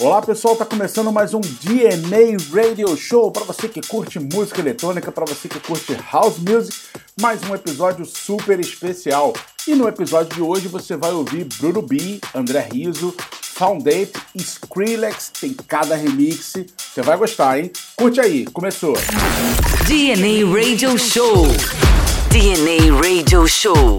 Olá pessoal, tá começando mais um DNA Radio Show para você que curte música eletrônica, para você que curte house music, mais um episódio super especial. E no episódio de hoje você vai ouvir Bruno B, André Riso, Foundate e Skrillex, tem cada remix. Você vai gostar, hein? Curte aí, começou. DNA Radio Show. DNA Radio Show.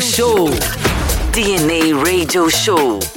Show. DNA Radio Show.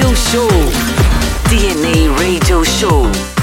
Radio Show. DNA Radio Show.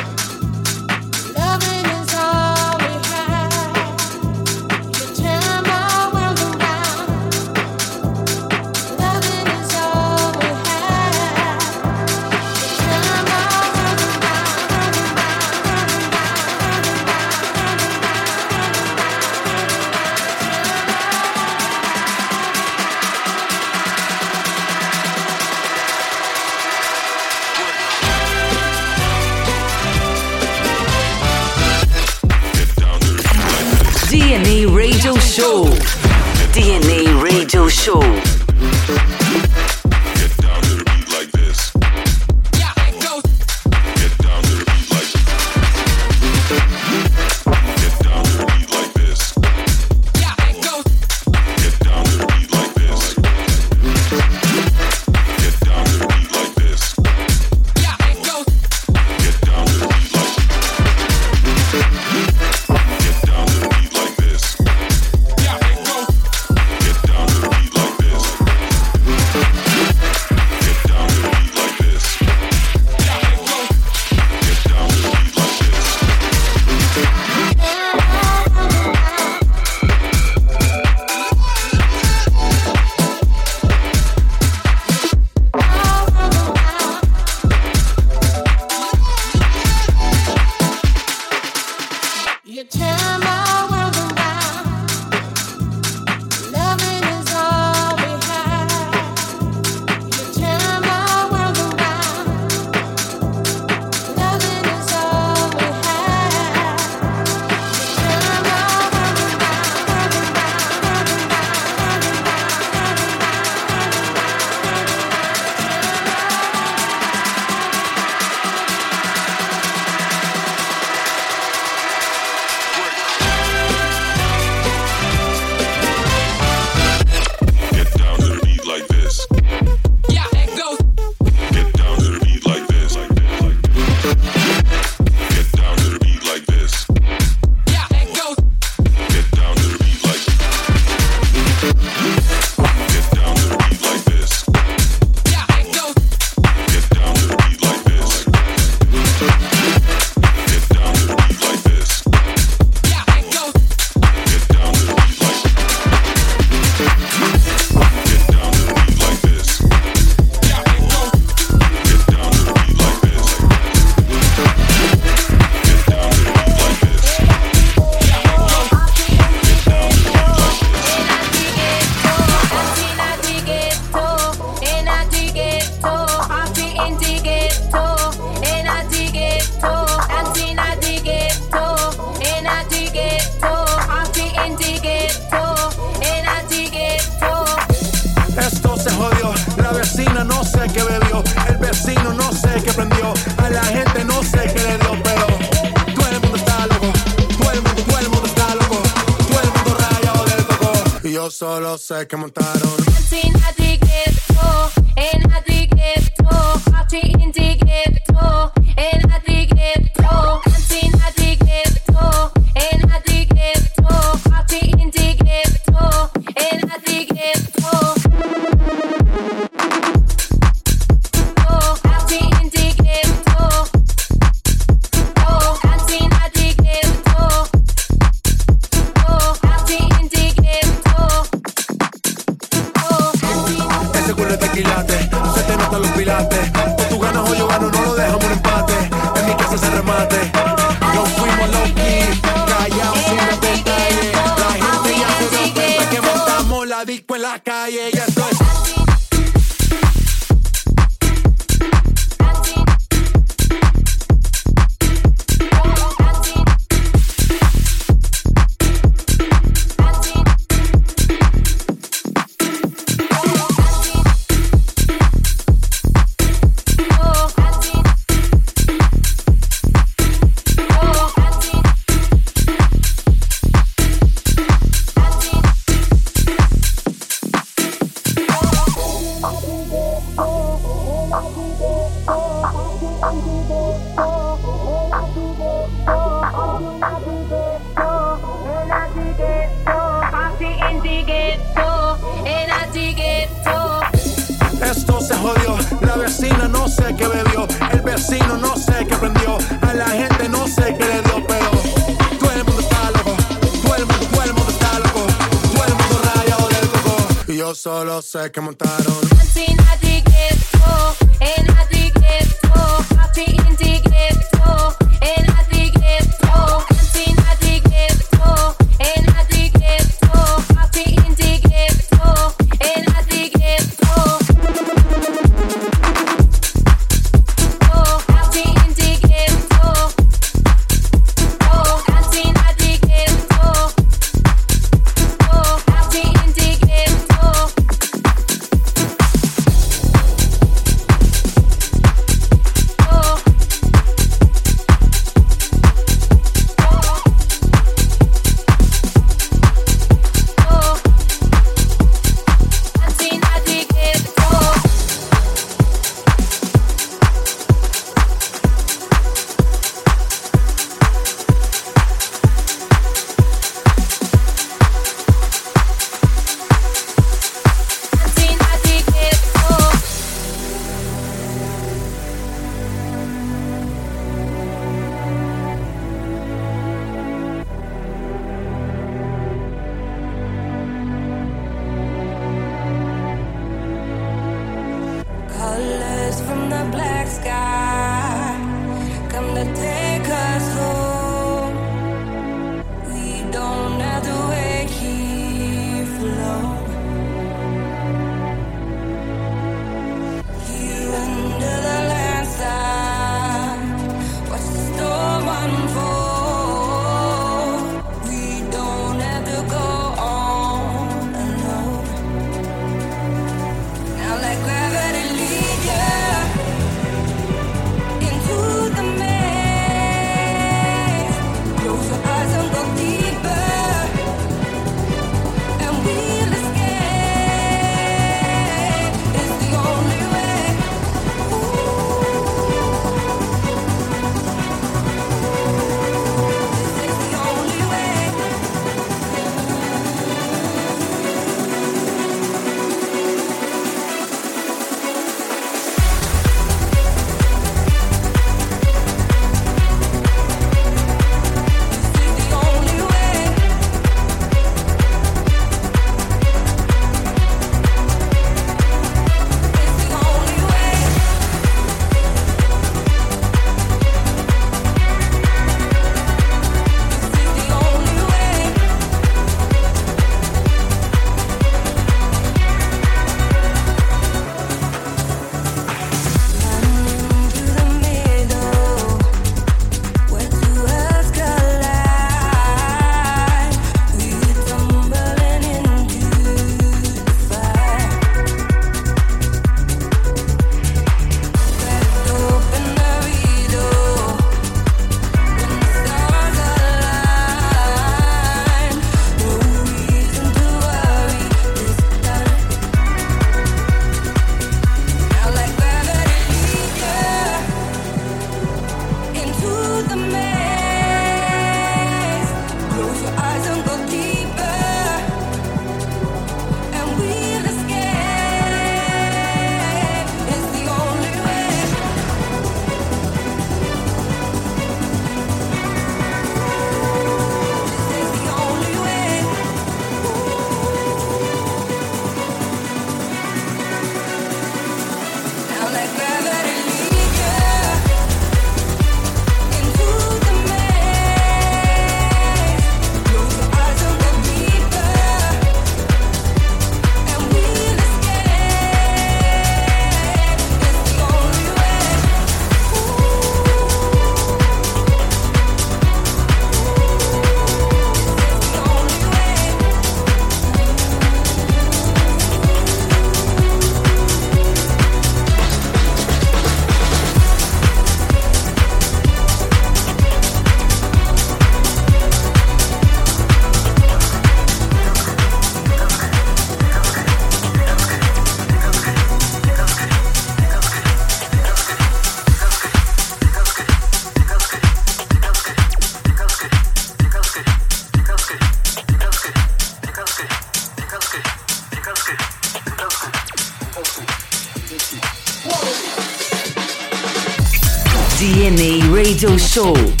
Show.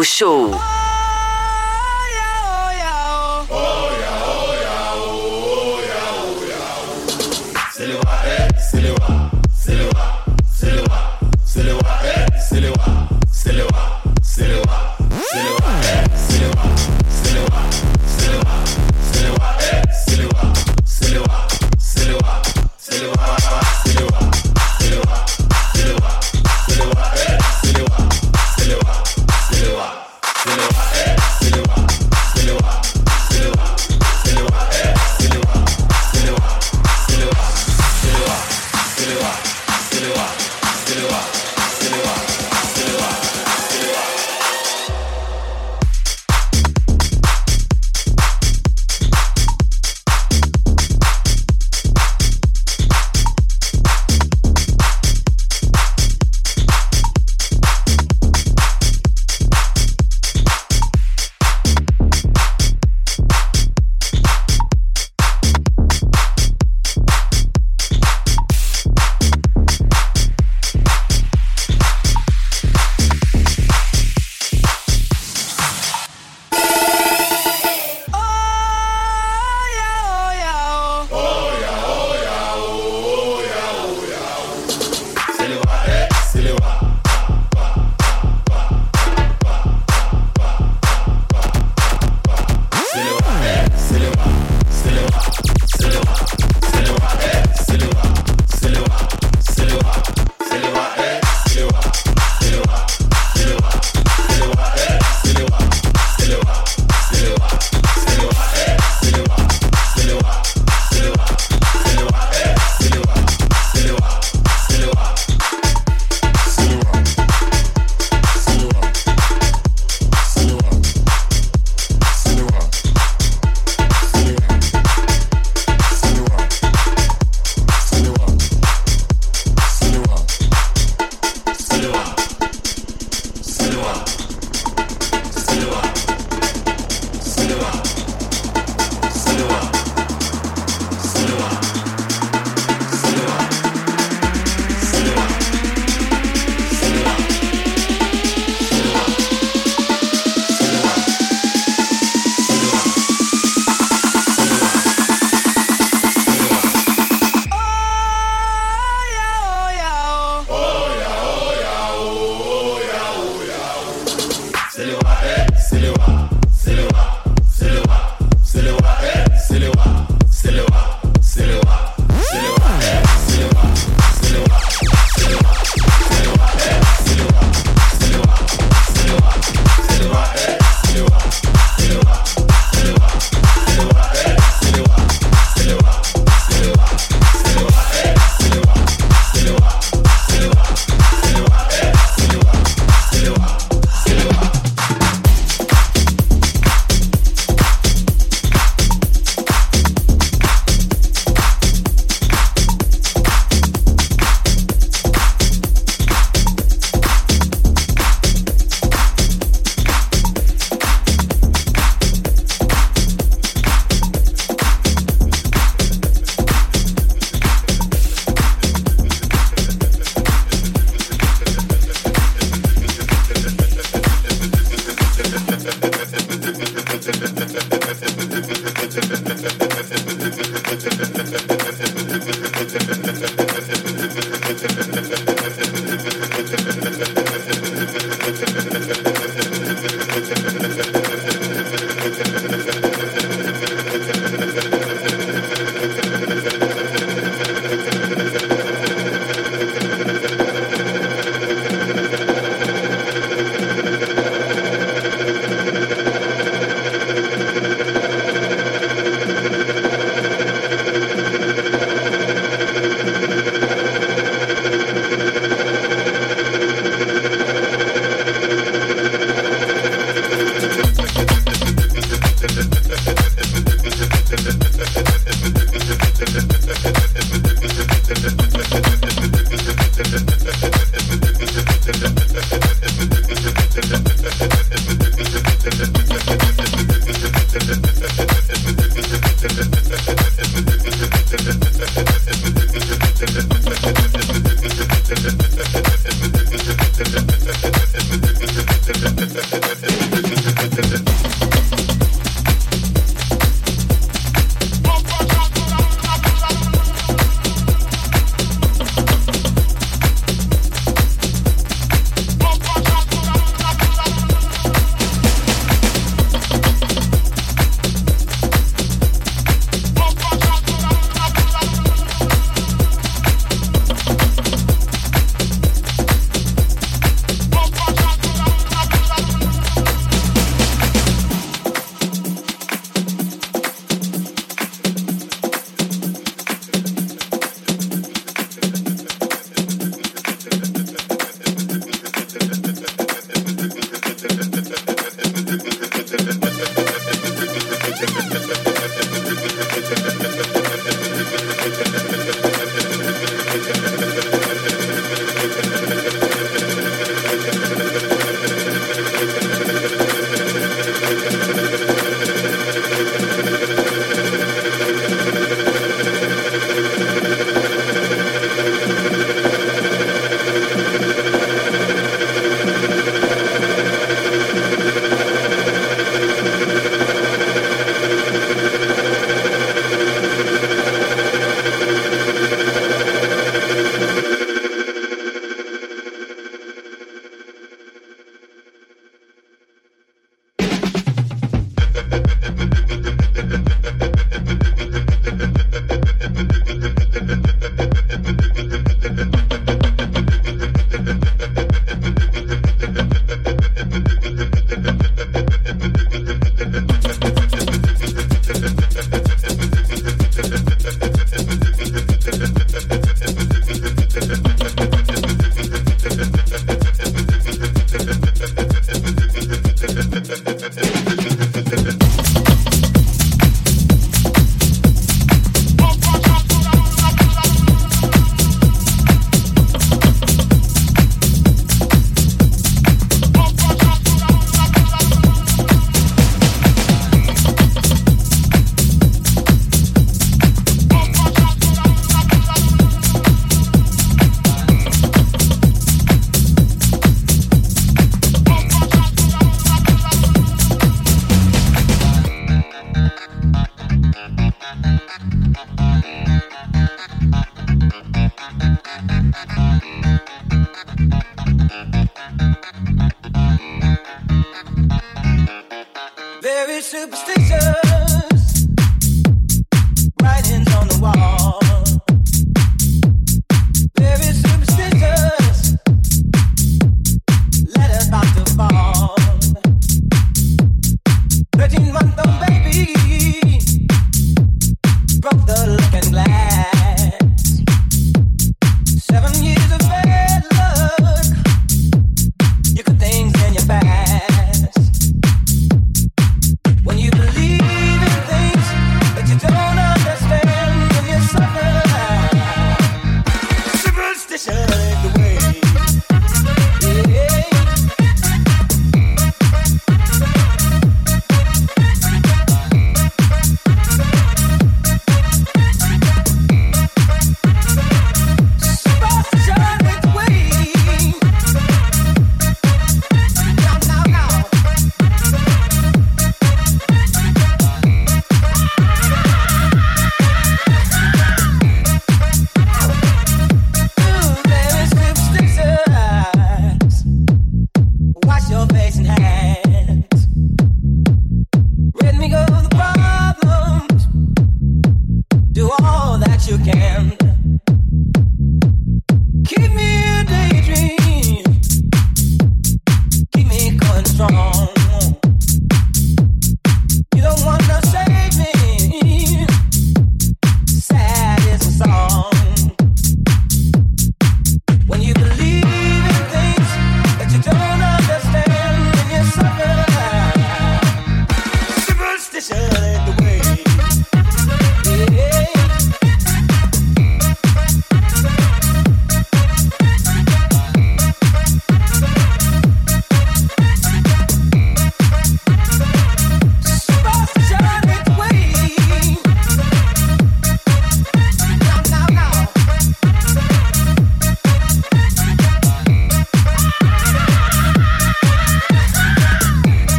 Show.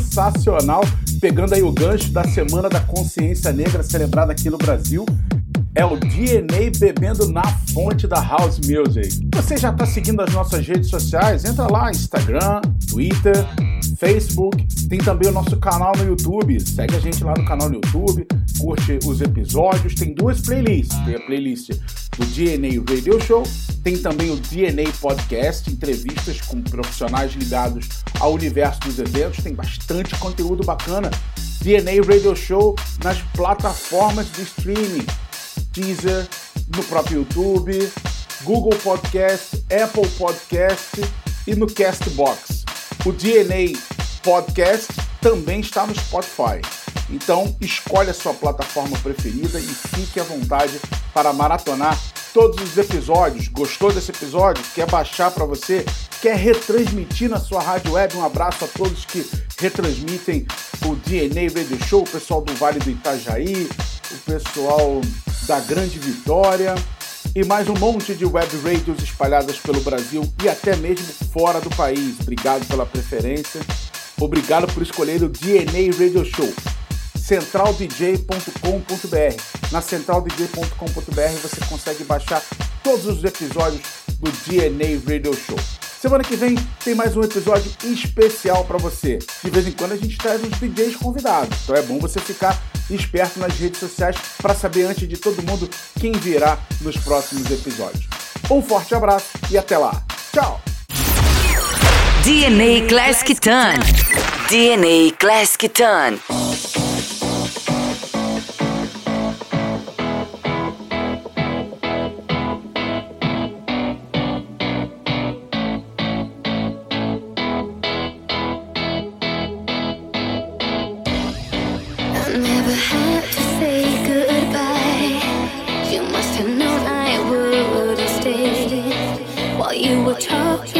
Sensacional, pegando aí o gancho da Semana da Consciência Negra celebrada aqui no Brasil. É o DNA bebendo na fonte da House Music. Você já está seguindo as nossas redes sociais? Entra lá, Instagram, Twitter, Facebook, tem também o nosso canal no YouTube. Segue a gente lá no canal no YouTube, curte os episódios. Tem duas playlists. Tem a playlist do DNA Radio Show, tem também o DNA Podcast, entrevistas com profissionais ligados ao universo dos eventos. Tem bastante conteúdo bacana. DNA Radio Show nas plataformas de streaming, Deezer, no próprio YouTube, Google Podcast, Apple Podcast e no Castbox. O DNA Podcast também está no Spotify. Então, escolhe a sua plataforma preferida e fique à vontade para maratonar todos os episódios. Gostou desse episódio? Quer baixar para você? Quer retransmitir na sua rádio web? Um abraço a todos que retransmitem o DNA Radio Show, o pessoal do Vale do Itajaí, o pessoal da Grande Vitória e mais um monte de web radios espalhadas pelo Brasil e até mesmo fora do país. Obrigado pela preferência. Obrigado por escolher o DNA Radio Show. centraldj.com.br. Na centraldj.com.br você consegue baixar todos os episódios do DNA Radio Show. Semana que vem tem mais um episódio especial para você. De vez em quando a gente traz uns DJs convidados, então é bom você ficar esperto nas redes sociais para saber antes de todo mundo quem virá nos próximos episódios. Um forte abraço e até lá. Tchau! DNA Classic Ton. DNA Classic Ton. No matter